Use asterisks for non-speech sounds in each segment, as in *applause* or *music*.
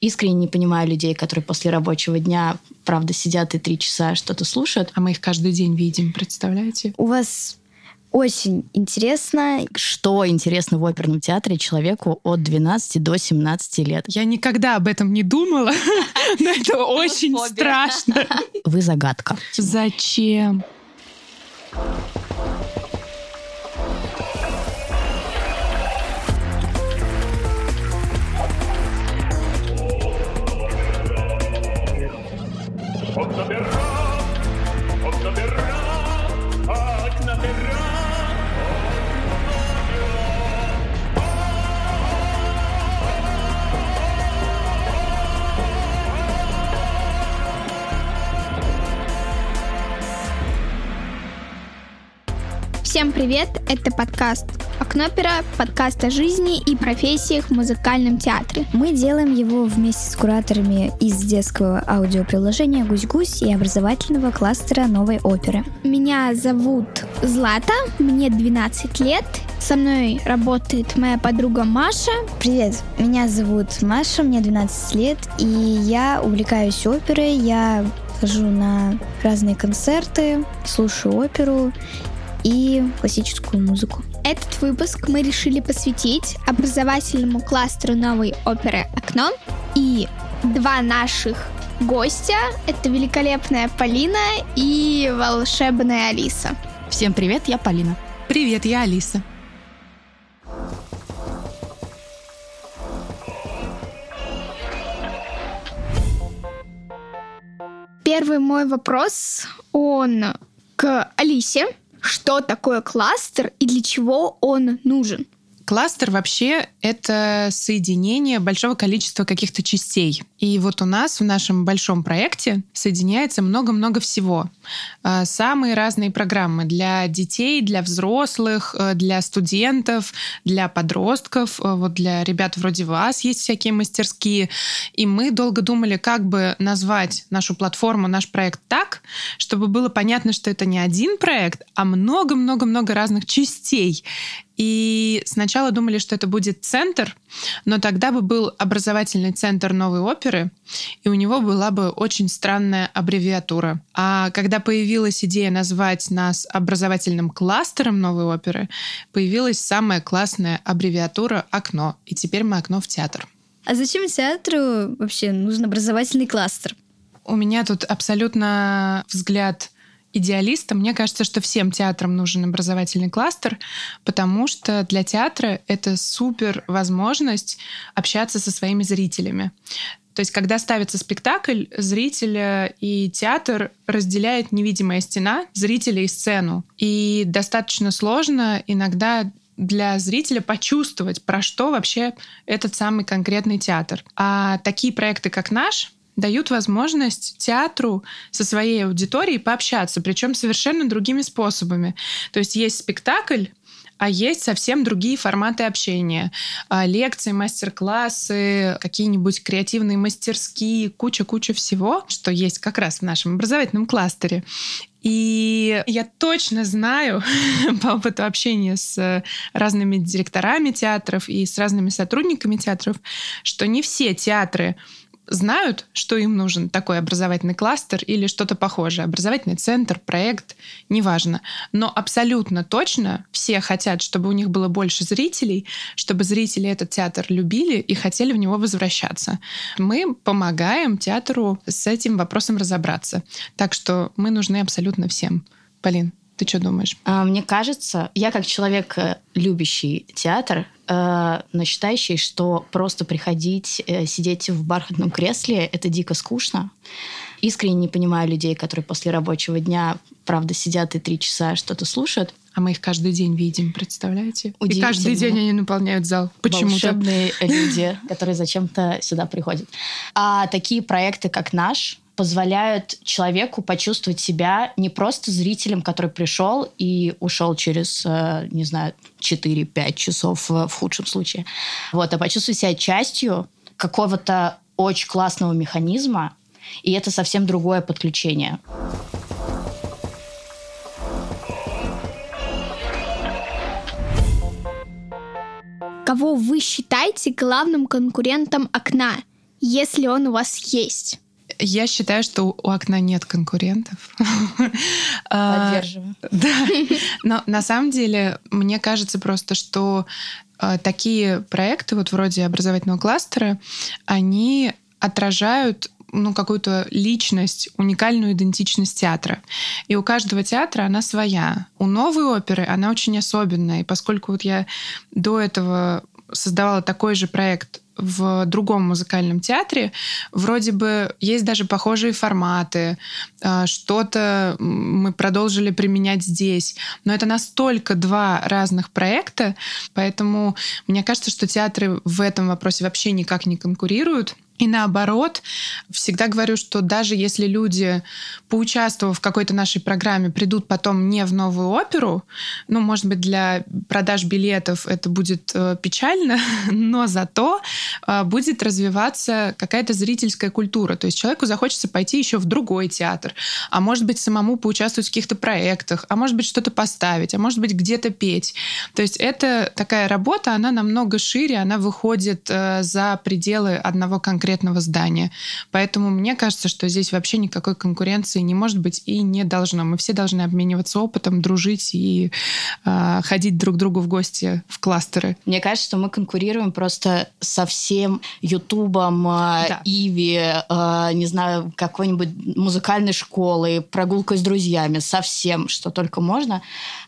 Искренне не понимаю людей, которые после рабочего дня, правда, сидят и три часа что-то слушают. А мы их каждый день видим, представляете? У вас очень интересно. Что интересно в оперном театре человеку от 12 до 17 лет? Я никогда об этом не думала, *laughs* но это очень страшно. Вы загадка. Зачем? Окна Всем привет! Это подкаст «Окно пера», подкаст о жизни и профессиях в музыкальном театре. Мы делаем его вместе с кураторами из детского аудиоприложения «Гусь-гусь» и образовательного кластера новой оперы. Меня зовут Злата, мне 12 лет. Со мной работает моя подруга Маша. Привет, меня зовут Маша, мне 12 лет, и я увлекаюсь оперой, я хожу на разные концерты, слушаю оперу и классическую музыку. Этот выпуск мы решили посвятить образовательному кластеру новой оперы «Окно». И два наших гостя — это великолепная Полина и волшебная Алиса. Всем привет, я Полина. Привет, я Алиса. Первый мой вопрос, он к Алисе. Что такое кластер и для чего он нужен? Кластер вообще — это соединение большого количества каких-то частей. И вот у нас в нашем большом проекте соединяется много-много всего. А, самые разные программы для детей, для взрослых, э, для студентов, для подростков. Э, вот для ребят вроде вас есть всякие мастерские. И мы долго думали, как бы назвать нашу платформу, наш проект так, чтобы было понятно, что это не один проект, а много-много-много разных частей. И сначала думали, что это будет центр, но тогда бы был образовательный центр новой оперы, и у него была бы очень странная аббревиатура. А когда появилась идея назвать нас образовательным кластером новой оперы, появилась самая классная аббревиатура «Окно». И теперь мы «Окно в театр». А зачем театру вообще нужен образовательный кластер? У меня тут абсолютно взгляд идеалиста, мне кажется, что всем театрам нужен образовательный кластер, потому что для театра это супер возможность общаться со своими зрителями. То есть, когда ставится спектакль, зрителя и театр разделяет невидимая стена, зрителя и сцену. И достаточно сложно иногда для зрителя почувствовать, про что вообще этот самый конкретный театр. А такие проекты, как наш, дают возможность театру со своей аудиторией пообщаться, причем совершенно другими способами. То есть есть спектакль, а есть совсем другие форматы общения. А, лекции, мастер-классы, какие-нибудь креативные мастерские, куча-куча всего, что есть как раз в нашем образовательном кластере. И я точно знаю *laughs* по опыту общения с разными директорами театров и с разными сотрудниками театров, что не все театры знают, что им нужен такой образовательный кластер или что-то похожее. Образовательный центр, проект, неважно. Но абсолютно точно все хотят, чтобы у них было больше зрителей, чтобы зрители этот театр любили и хотели в него возвращаться. Мы помогаем театру с этим вопросом разобраться. Так что мы нужны абсолютно всем. Полин, ты что думаешь? А, мне кажется, я как человек, э, любящий театр, э, но считающий, что просто приходить, э, сидеть в бархатном кресле — это дико скучно. Искренне не понимаю людей, которые после рабочего дня, правда, сидят и три часа что-то слушают. А мы их каждый день видим, представляете? И каждый день они наполняют зал. Почему-то. Волшебные люди, которые зачем-то сюда приходят. А такие проекты, как наш, позволяют человеку почувствовать себя не просто зрителем, который пришел и ушел через, э, не знаю, 4-5 часов э, в худшем случае, вот, а почувствовать себя частью какого-то очень классного механизма, и это совсем другое подключение. Кого вы считаете главным конкурентом окна? если он у вас есть? Я считаю, что у окна нет конкурентов. *laughs* А, Поддерживаю. *laughs* Да. Но на самом деле, мне кажется просто, что а, такие проекты, вот вроде образовательного кластера, они отражают ну, какую-то личность, уникальную идентичность театра. И у каждого театра она своя. У новой оперы она очень особенная. И поскольку вот я до этого создавала такой же проект в другом музыкальном театре, вроде бы есть даже похожие форматы, а, что-то мы продолжили применять здесь, но это настолько два разных проекта, поэтому мне кажется, что театры в этом вопросе вообще никак не конкурируют. И наоборот, всегда говорю, что даже если люди, поучаствовав в какой-то нашей программе, придут потом не в новую оперу, ну, может быть, для продаж билетов это будет э, печально, *laughs* но зато э, будет развиваться какая-то зрительская культура. То есть человеку захочется пойти еще в другой театр, а может быть, самому поучаствовать в каких-то проектах, а может быть, что-то поставить, а может быть, где-то петь. То есть это такая работа, она намного шире, она выходит э, за пределы одного конкретного конкретного здания. Поэтому мне кажется, что здесь вообще никакой конкуренции не может быть и не должно. Мы все должны обмениваться опытом, дружить и э, ходить друг к другу в гости в кластеры. Мне кажется, что мы конкурируем просто со всем Ютубом, э, Да. Иви, э, не знаю, какой-нибудь музыкальной школой, прогулкой с друзьями, со всем, что только можно.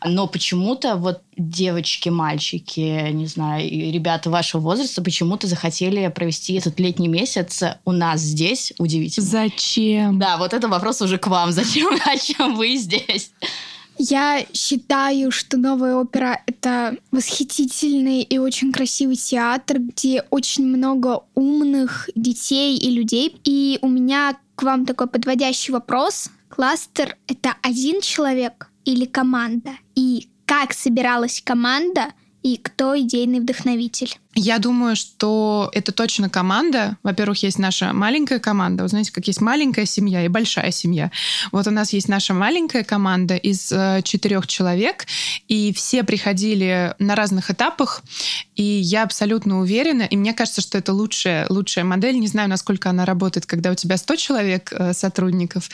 Но почему-то вот девочки, мальчики, не знаю, ребята вашего возраста почему-то захотели провести этот летний месяц у нас здесь. Удивительно. Зачем? Да, вот это вопрос уже к вам. *laughs* Зачем, зачем вы здесь? Я считаю, что новая опера — это восхитительный и очень красивый театр, где очень много умных детей и людей. И у меня к вам такой подводящий вопрос. Кластер — это один человек или команда? И как собиралась команда, и кто идейный вдохновитель? Я думаю, что это точно команда. Во-первых, есть наша маленькая команда. Вы знаете, как есть маленькая семья и большая семья. Вот у нас есть наша маленькая команда из э, четырех человек, и все приходили на разных этапах, и я абсолютно уверена, и мне кажется, что это лучшая, лучшая модель. Не знаю, насколько она работает, когда у тебя 100 человек э, сотрудников.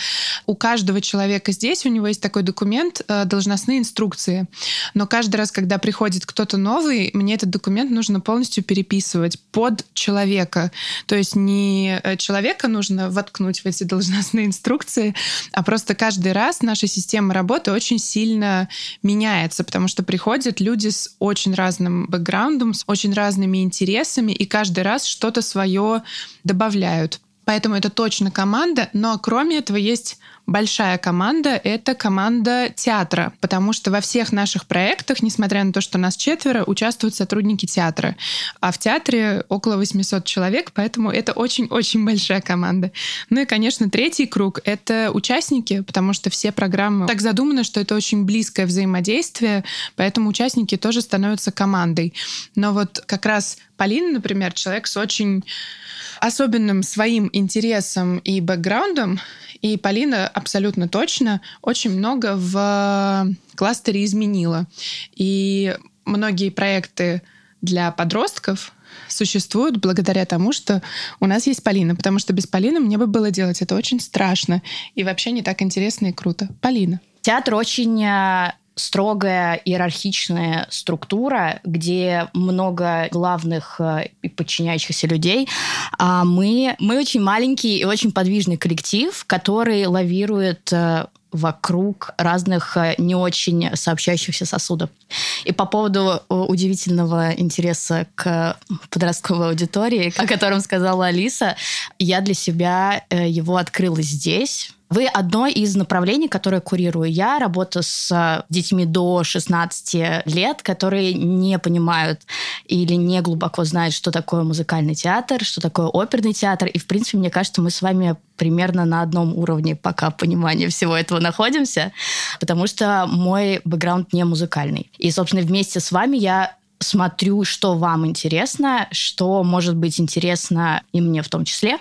У каждого человека здесь, у него есть такой документ, э, должностные инструкции. Но каждый раз, когда приходит кто-то новый, мне этот документ нужно полностью переписывать под человека. То есть не э, человека нужно воткнуть в эти должностные инструкции, а просто каждый раз наша система работы очень сильно меняется, потому что приходят люди с очень разным бэкграундом, с очень разными интересами, и каждый раз что-то свое добавляют. Поэтому это точно команда, но кроме этого есть большая команда, это команда театра, потому что во всех наших проектах, несмотря на то, что нас четверо, участвуют сотрудники театра. А в театре около 800 человек, поэтому это очень-очень *laughs* большая команда. Ну и, конечно, третий круг — это участники, потому что все программы так задуманы, что это очень близкое взаимодействие, поэтому участники тоже становятся командой. Но вот как раз Полина, например, человек с очень особенным своим интересом и бэкграундом, и Полина абсолютно точно очень много в кластере изменила. И многие проекты для подростков существуют благодаря тому, что у нас есть Полина, потому что без Полины мне бы было делать это очень страшно и вообще не так интересно и круто. Полина. Театр очень э, строгая иерархичная структура, где много главных э, и подчиняющихся людей. А мы, мы очень маленький и очень подвижный коллектив, который лавирует э, вокруг разных э, не очень сообщающихся сосудов. И по поводу удивительного интереса к подростковой аудитории, о котором сказала Алиса, я для себя его открыла здесь. Вы одно из направлений, которое курирую я, работа с э, детьми до 16 лет, которые не понимают или не глубоко знают, что такое музыкальный театр, что такое оперный театр. И, в принципе, мне кажется, мы с вами примерно на одном уровне пока понимания всего этого находимся, потому что мой бэкграунд не музыкальный. И, собственно, вместе с вами я смотрю, что вам интересно, что может быть интересно и мне в том числе.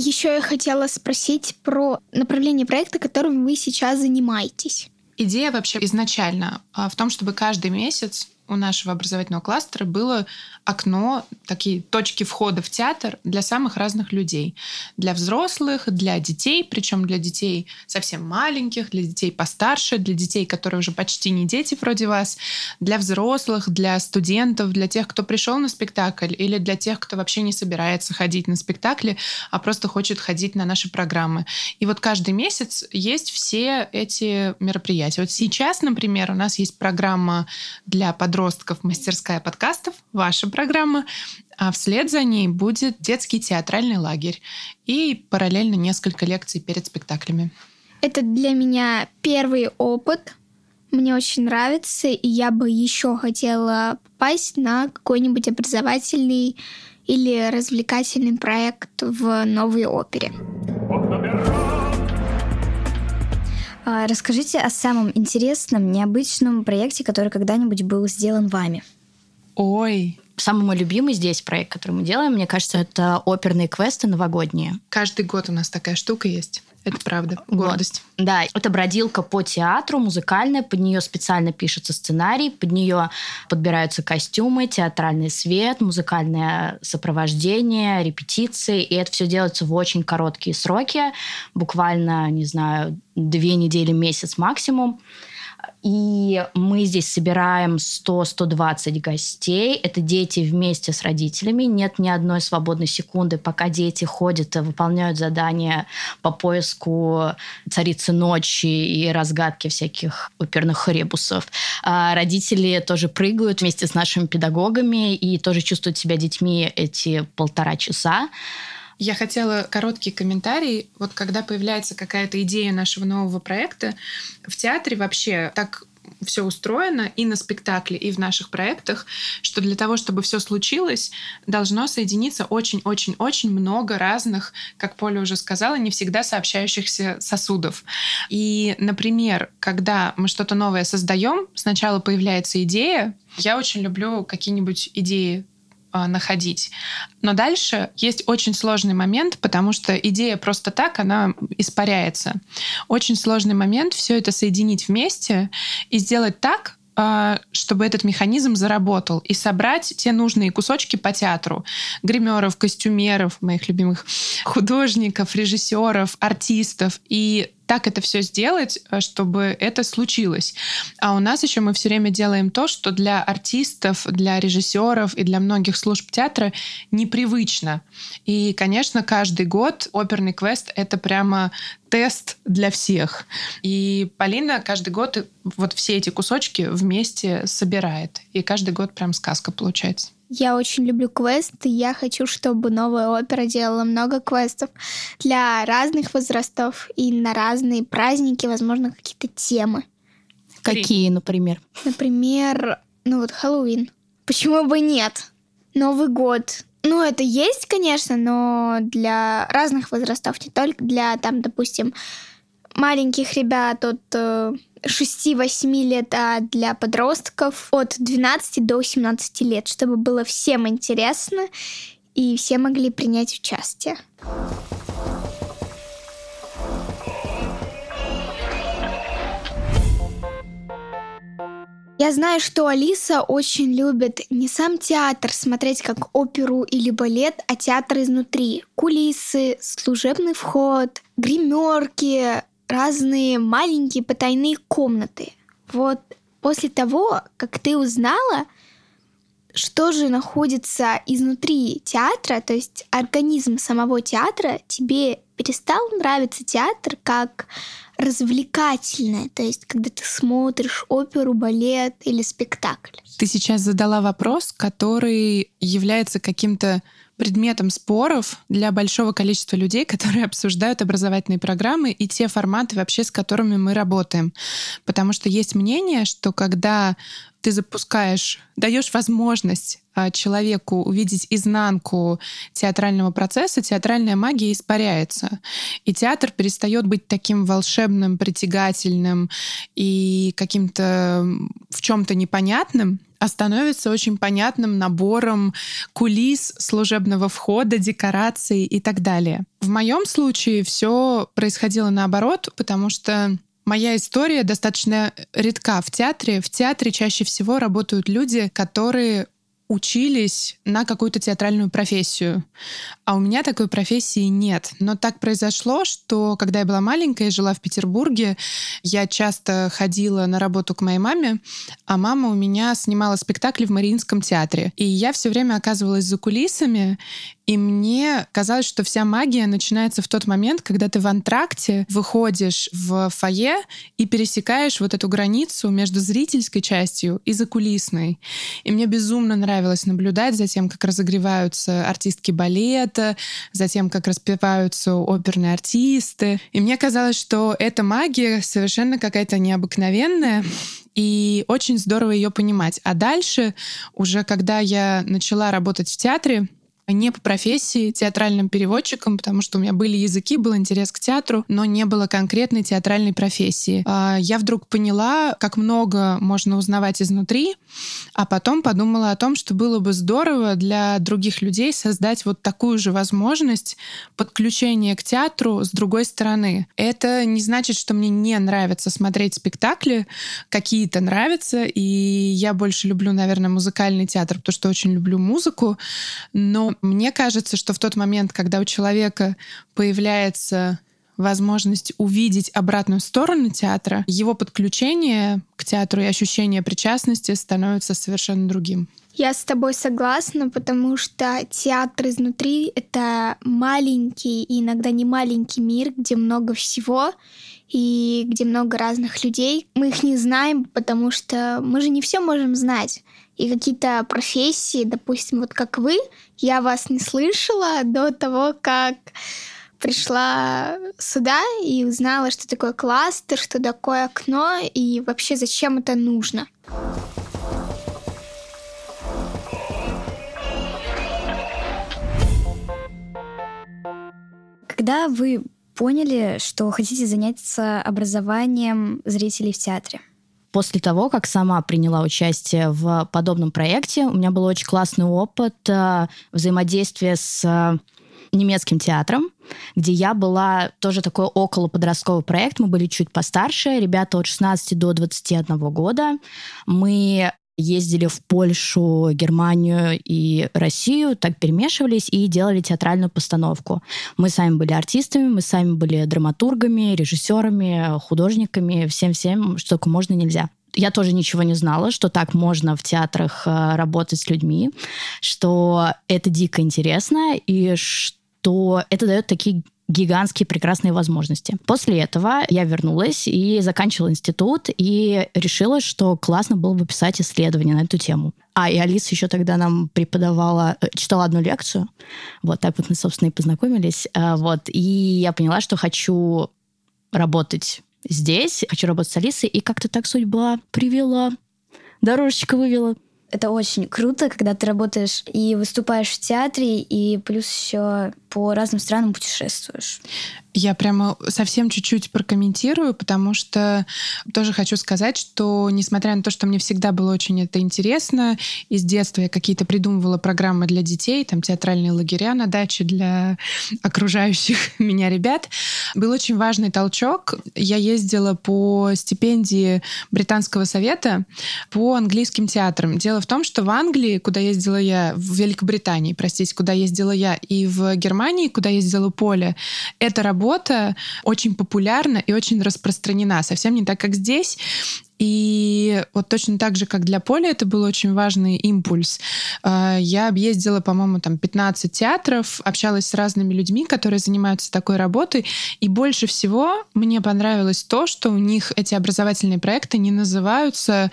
Еще я хотела спросить про направление проекта, которым вы сейчас занимаетесь. Идея вообще изначально а, в том, чтобы каждый месяц у нашего образовательного кластера было окно, такие точки входа в театр для самых разных людей. Для взрослых, для детей, причем для детей совсем маленьких, для детей постарше, для детей, которые уже почти не дети вроде вас, для взрослых, для студентов, для тех, кто пришел на спектакль или для тех, кто вообще не собирается ходить на спектакли, а просто хочет ходить на наши программы. И вот каждый месяц есть все эти мероприятия. Вот сейчас, например, у нас есть программа для подростков «Мастерская подкастов», ваша программа, а вслед за ней будет детский театральный лагерь и параллельно несколько лекций перед спектаклями. Это для меня первый опыт. Мне очень нравится, и я бы еще хотела попасть на какой-нибудь образовательный или развлекательный проект в новой опере. А, Расскажите о самом интересном, необычном проекте, который когда-нибудь был сделан вами. Ой, Самый мой любимый здесь проект, который мы делаем, мне кажется, это оперные квесты новогодние. каждый год у нас такая штука есть. Это правда. Вот. Гордость. Да, это бродилка по театру, музыкальная, под нее специально пишется сценарий, под нее подбираются костюмы, театральный свет, музыкальное сопровождение, репетиции, и это все делается в очень короткие сроки, буквально, не знаю, две недели, месяц максимум. И мы здесь собираем 100-120 гостей. Это дети вместе с родителями. Нет ни одной свободной секунды, пока дети ходят и выполняют задания по поиску царицы ночи и разгадки всяких оперных ребусов. А родители тоже прыгают вместе с нашими педагогами и тоже чувствуют себя детьми эти полтора часа. Я хотела короткий комментарий. Вот когда появляется какая-то идея нашего нового проекта, в театре вообще так все устроено и на спектакле, и в наших проектах, что для того, чтобы все случилось, должно соединиться очень-очень-очень много разных, как Поля уже сказала, не всегда сообщающихся сосудов. И, например, когда мы что-то новое создаем, сначала появляется идея. Я очень люблю какие-нибудь идеи находить. Но дальше есть очень сложный момент, потому что идея просто так, она испаряется. Очень сложный момент все это соединить вместе и сделать так, а, чтобы этот механизм заработал и собрать те нужные кусочки по театру. Гримеров, костюмеров, моих любимых художников, режиссеров, артистов. И так это все сделать, э, чтобы это случилось. А у нас еще мы все время делаем то, что для артистов, для режиссеров и для многих служб театра непривычно. И, конечно, каждый год оперный квест — это прямо тест для всех. И Полина каждый год вот все эти кусочки вместе собирает. И каждый год прям сказка получается. Я очень люблю квесты. Я хочу, чтобы новая опера делала много квестов для разных возрастов и на разные праздники, возможно, какие-то темы. Какие, например? Например, ну вот Хэллоуин. Почему бы нет? Новый год. Ну, это есть, конечно, но для разных возрастов, не только для, там, допустим, маленьких ребят от э, 6-8 лет, а для подростков от 12 до 17 лет, чтобы было всем интересно и все могли принять участие. Я знаю, что Алиса очень любит не сам театр смотреть как оперу или балет, а театр изнутри. Кулисы, служебный вход, гримерки, разные маленькие потайные комнаты. Вот после того, как ты узнала, что же находится изнутри театра, то есть организм самого театра, тебе перестал нравиться театр как развлекательное, то есть когда ты смотришь оперу, балет или спектакль. Ты сейчас задала вопрос, который является каким-то предметом споров для большого количества людей, которые обсуждают образовательные программы и те форматы вообще, с которыми мы работаем. Потому что есть мнение, что когда ты запускаешь, даешь возможность а, человеку увидеть изнанку театрального процесса, театральная магия испаряется. И театр перестает быть таким волшебным, притягательным и каким-то в чем-то непонятным, а становится очень понятным набором кулис служебного входа, декораций и так далее. В моем случае все происходило наоборот, потому что Моя история достаточно редка в театре. В театре чаще всего работают люди, которые учились на какую-то театральную профессию. А у меня такой профессии нет. Но так произошло, что когда я была маленькая и жила в Петербурге, я часто ходила на работу к моей маме, а мама у меня снимала спектакли в Мариинском театре. И я все время оказывалась за кулисами, и мне казалось, что вся магия начинается в тот момент, когда ты в антракте выходишь в фойе и пересекаешь вот эту границу между зрительской частью и закулисной. И мне безумно нравилось наблюдать за тем, как разогреваются артистки балета, за тем, как распеваются оперные артисты. И мне казалось, что эта магия совершенно какая-то необыкновенная, и очень здорово ее понимать. А дальше, уже когда я начала работать в театре, не по профессии театральным переводчиком, потому что у меня были языки, был интерес к театру, но не было конкретной театральной профессии. А, я вдруг поняла, как много можно узнавать изнутри, а потом подумала о том, что было бы здорово для других людей создать вот такую же возможность подключения к театру с другой стороны. Это не значит, что мне не нравится смотреть спектакли, какие-то нравятся, и я больше люблю, наверное, музыкальный театр, потому что очень люблю музыку, но мне кажется, что в тот момент, когда у человека появляется возможность увидеть обратную сторону театра, его подключение к театру и ощущение причастности становится совершенно другим. Я с тобой согласна, потому что театр изнутри — это маленький и иногда не маленький мир, где много всего и где много разных людей. Мы их не знаем, потому что мы же не все можем знать и какие-то профессии, допустим, вот как вы, я вас не слышала до того, как пришла сюда и узнала, что такое кластер, что такое окно и вообще зачем это нужно. Когда вы поняли, что хотите заняться образованием зрителей в театре? После того, как сама приняла участие в подобном проекте, у меня был очень классный опыт э, взаимодействия с э, немецким театром, где я была тоже такой около подростковый проект. Мы были чуть постарше, ребята от 16 до 21 года. Мы ездили в Польшу, Германию и Россию, так перемешивались и делали театральную постановку. Мы сами были артистами, мы сами были драматургами, режиссерами, художниками, всем-всем, что только можно нельзя я тоже ничего не знала, что так можно в театрах э, работать с людьми, что это дико интересно и что это дает такие гигантские прекрасные возможности. После этого я вернулась и заканчивала институт и решила, что классно было бы писать исследования на эту тему. А, и Алиса еще тогда нам преподавала, э, читала одну лекцию. Вот так вот мы, собственно, и познакомились. Э, вот. И я поняла, что хочу работать здесь, хочу работать с Алисой, и как-то так судьба привела, дорожечка вывела. Это очень круто, когда ты работаешь и выступаешь в театре, и плюс еще по разным странам путешествуешь. Я прямо совсем чуть-чуть прокомментирую, потому что тоже хочу сказать, что несмотря на то, что мне всегда было очень это интересно, и с детства я какие-то придумывала программы для детей, там театральные лагеря на даче для окружающих *laughs* меня ребят, был очень важный толчок. Я ездила по стипендии Британского совета по английским театрам. Дело в том, что в Англии, куда ездила я, в Великобритании, простите, куда ездила я, и в Германии, куда ездила Поля, эта работа работа очень популярна и очень распространена. Совсем не так, как здесь. И вот точно так же, как для Поля, это был очень важный импульс. А, я объездила, по-моему, там 15 театров, общалась с разными людьми, которые занимаются такой работой. И больше всего мне понравилось то, что у них эти образовательные проекты не называются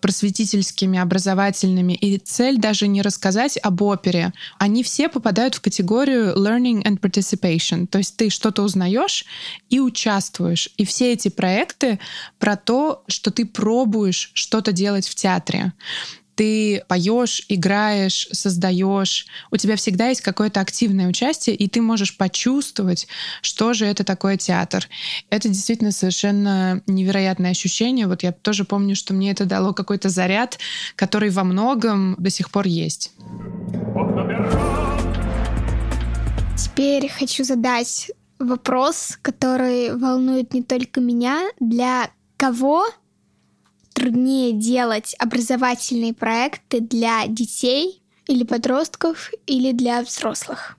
просветительскими, образовательными. И цель даже не рассказать об опере. Они все попадают в категорию learning and participation. То есть ты что-то узнаешь и участвуешь. И все эти проекты про то, что ты пробуешь что-то делать в театре ты поешь, играешь, создаешь, у тебя всегда есть какое-то активное участие, и ты можешь почувствовать, что же это такое театр. Это действительно совершенно невероятное ощущение. Вот я тоже помню, что мне это дало какой-то заряд, который во многом до сих пор есть. Теперь хочу задать вопрос, который волнует не только меня. Для кого труднее делать образовательные проекты для детей или подростков или для взрослых?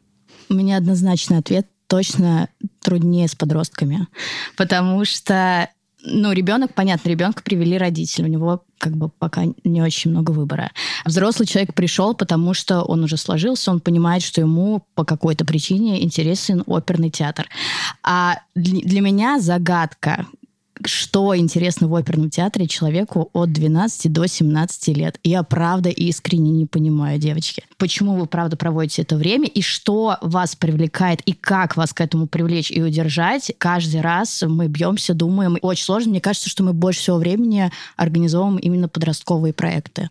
У меня однозначный ответ точно труднее с подростками, потому что ну, ребенок, понятно, ребенка привели родители, у него как бы пока не очень много выбора. Взрослый человек пришел, потому что он уже сложился, он понимает, что ему по какой-то причине интересен оперный театр. А для меня загадка, что интересно в оперном театре человеку от 12 до 17 лет. Я правда искренне не понимаю, девочки. Почему вы правда проводите это время и что вас привлекает и как вас к этому привлечь и удержать. Каждый раз мы бьемся, думаем. Очень сложно. Мне кажется, что мы больше всего времени организовываем именно подростковые проекты.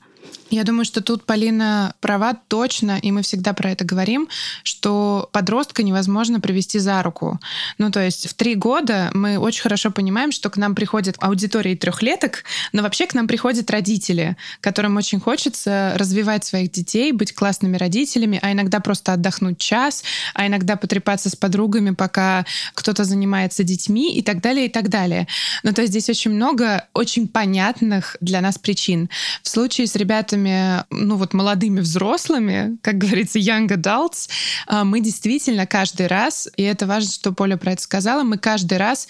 Я думаю, что тут Полина права точно, и мы всегда про это говорим, что подростка невозможно привести за руку. Ну, то есть в три года мы очень хорошо понимаем, что к нам приходит аудитория трехлеток, но вообще к нам приходят родители, которым очень хочется развивать своих детей, быть классными родителями, а иногда просто отдохнуть час, а иногда потрепаться с подругами, пока кто-то занимается детьми и так далее, и так далее. Ну, то есть здесь очень много очень понятных для нас причин. В случае с ребятами ребятами, ну вот молодыми взрослыми, как говорится, young adults, а, мы действительно каждый раз, и это важно, что Поля про это сказала, мы каждый раз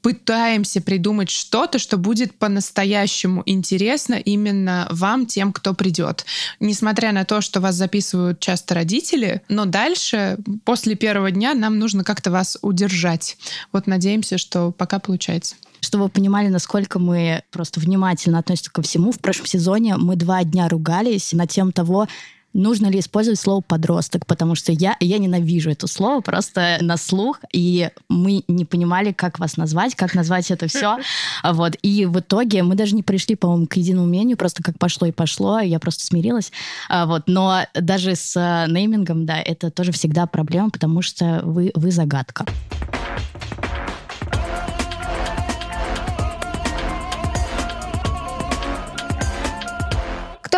пытаемся придумать что-то, что будет по-настоящему интересно именно вам, тем, кто придет. Несмотря на то, что вас записывают часто родители, но дальше, после первого дня, нам нужно как-то вас удержать. Вот надеемся, что пока получается. Чтобы вы понимали, насколько мы просто внимательно относимся ко всему, в прошлом сезоне мы два дня ругались на тем того, нужно ли использовать слово подросток, потому что я, я ненавижу это слово просто на слух, и мы не понимали, как вас назвать, как назвать это все. *laughs* Вот. И в итоге мы даже не пришли, по-моему, к единому мнению, просто как пошло и пошло, я просто смирилась. А, вот. Но даже с э, неймингом, да, это тоже всегда проблема, потому что вы, вы загадка.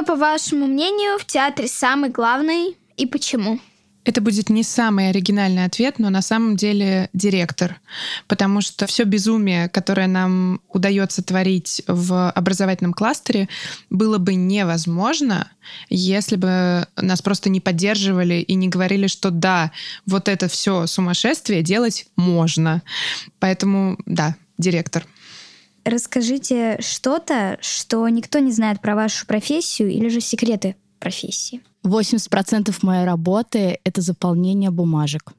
Кто, по вашему мнению, в театре самый главный и почему? Это будет не самый оригинальный ответ, но на самом деле директор. Потому что все безумие, которое нам удается творить в образовательном кластере, было бы невозможно, если бы нас просто не поддерживали и не говорили, что да, вот это все сумасшествие делать можно. Поэтому да, директор. Расскажите что-то, что никто не знает про вашу профессию или же секреты профессии. 80% моей работы — это заполнение бумажек.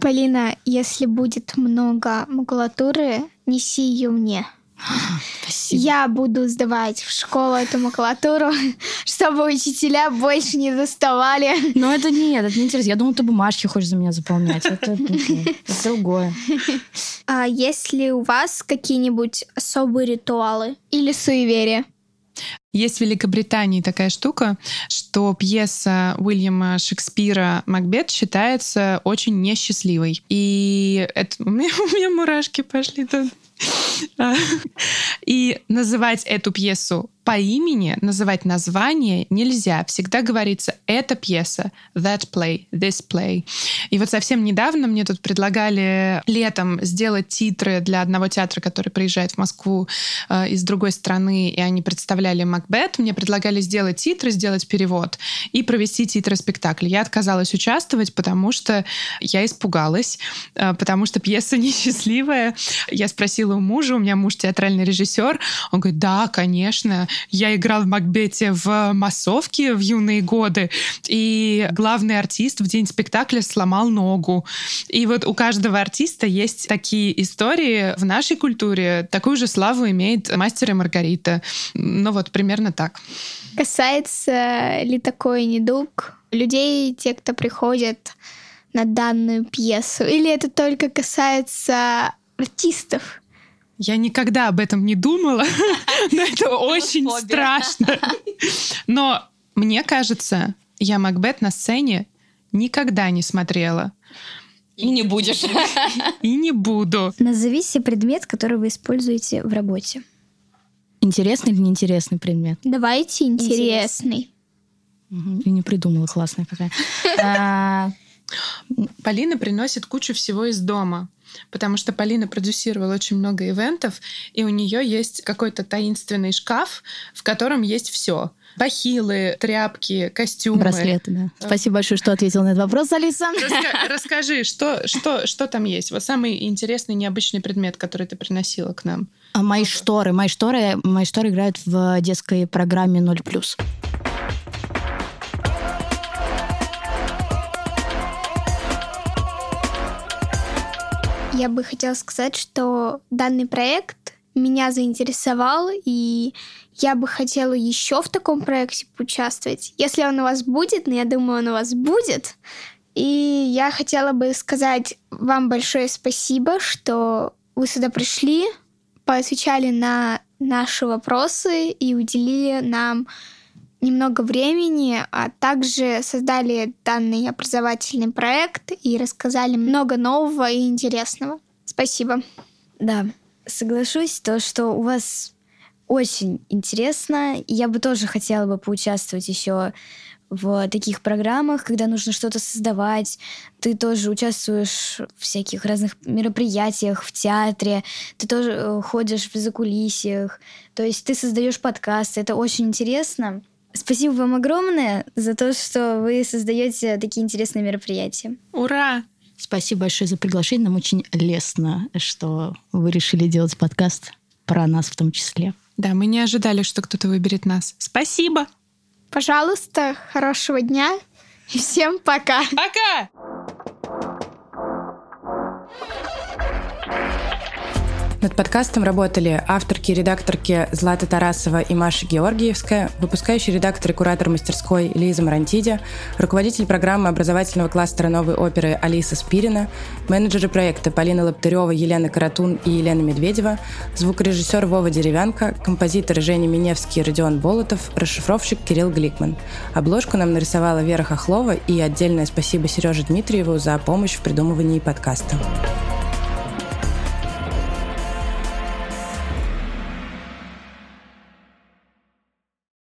Полина, если будет много макулатуры, неси ее мне. *gasps* Спасибо. Я буду сдавать в школу эту макулатуру, *laughs* чтобы учителя больше не доставали. Но это нет, это не интересно. Я думала, ты бумажки хочешь за меня заполнять. Это, это, это другое. А есть ли у вас какие-нибудь особые ритуалы или суеверия? Есть в Великобритании такая штука, что пьеса Уильяма Шекспира «Макбет» считается очень несчастливой. И это... у, меня, у меня мурашки пошли тут. И называть эту пьесу по имени, называть название нельзя. Всегда говорится «эта пьеса», «that play», «this play». И вот совсем недавно мне тут предлагали летом сделать титры для одного театра, который приезжает в Москву э, из другой страны, и они представляли «Макбет». Мне предлагали сделать титры, сделать перевод и провести титры спектакля. Я отказалась участвовать, потому что я испугалась, э, потому что пьеса *laughs* несчастливая. Я спросила у мужа, у меня муж театральный режиссер, он говорит, да, конечно, я играл в Макбете в массовке в юные годы, и главный артист в день спектакля сломал ногу. И вот у каждого артиста есть такие истории в нашей культуре. Такую же славу имеет мастер и Маргарита. Ну вот примерно так. Касается ли такой недуг людей, те, кто приходят на данную пьесу? Или это только касается артистов? Я никогда об этом не думала, *laughs* но это очень страшно. Но мне кажется, я Макбет на сцене никогда не смотрела. И не будешь. *laughs* И не буду. Назовите предмет, который вы используете в работе. Интересный или неинтересный предмет? Давайте интересный. Угу. И не придумала, классная какая. *laughs* А, Полина приносит кучу всего из дома потому что Полина продюсировала очень много ивентов, и у нее есть какой-то таинственный шкаф, в котором есть все. Бахилы, тряпки, костюмы. Браслеты, да. Э. Спасибо большое, что ответил на этот вопрос, Алиса. Раска- *laughs* расскажи, что, что, что там есть? Вот самый интересный, необычный предмет, который ты приносила к нам. А мои шторы. Мои шторы, мои шторы играют в детской программе 0+. Я бы хотела сказать, что данный проект меня заинтересовал, и я бы хотела еще в таком проекте поучаствовать. Если он у вас будет, но я думаю, он у вас будет. И я хотела бы сказать вам большое спасибо, что вы сюда пришли, поотвечали на наши вопросы и уделили нам немного времени, а также создали данный образовательный проект и рассказали много нового и интересного. Спасибо. Да, соглашусь, то, что у вас очень интересно. Я бы тоже хотела бы поучаствовать еще в таких программах, когда нужно что-то создавать. Ты тоже участвуешь в всяких разных мероприятиях, в театре, ты тоже э, ходишь в закулисьях. То есть ты создаешь подкасты. Это очень интересно. Спасибо вам огромное за то, что вы создаете такие интересные мероприятия. Ура! Спасибо большое за приглашение. Нам очень лестно, что вы решили делать подкаст про нас в том числе. Да, мы не ожидали, что кто-то выберет нас. Спасибо! Пожалуйста, хорошего дня и всем пока! Пока! Над подкастом работали авторки и редакторки Злата Тарасова и Маша Георгиевская, выпускающий редактор и куратор мастерской Лиза Марантиди, руководитель программы образовательного кластера новой оперы Алиса Спирина, менеджеры проекта Полина Лаптырева, Елена Каратун и Елена Медведева, звукорежиссер Вова Деревянко, композиторы Женя Миневский и Родион Болотов, расшифровщик Кирилл Гликман. Обложку нам нарисовала Вера Хохлова и отдельное спасибо Сереже Дмитриеву за помощь в придумывании подкаста.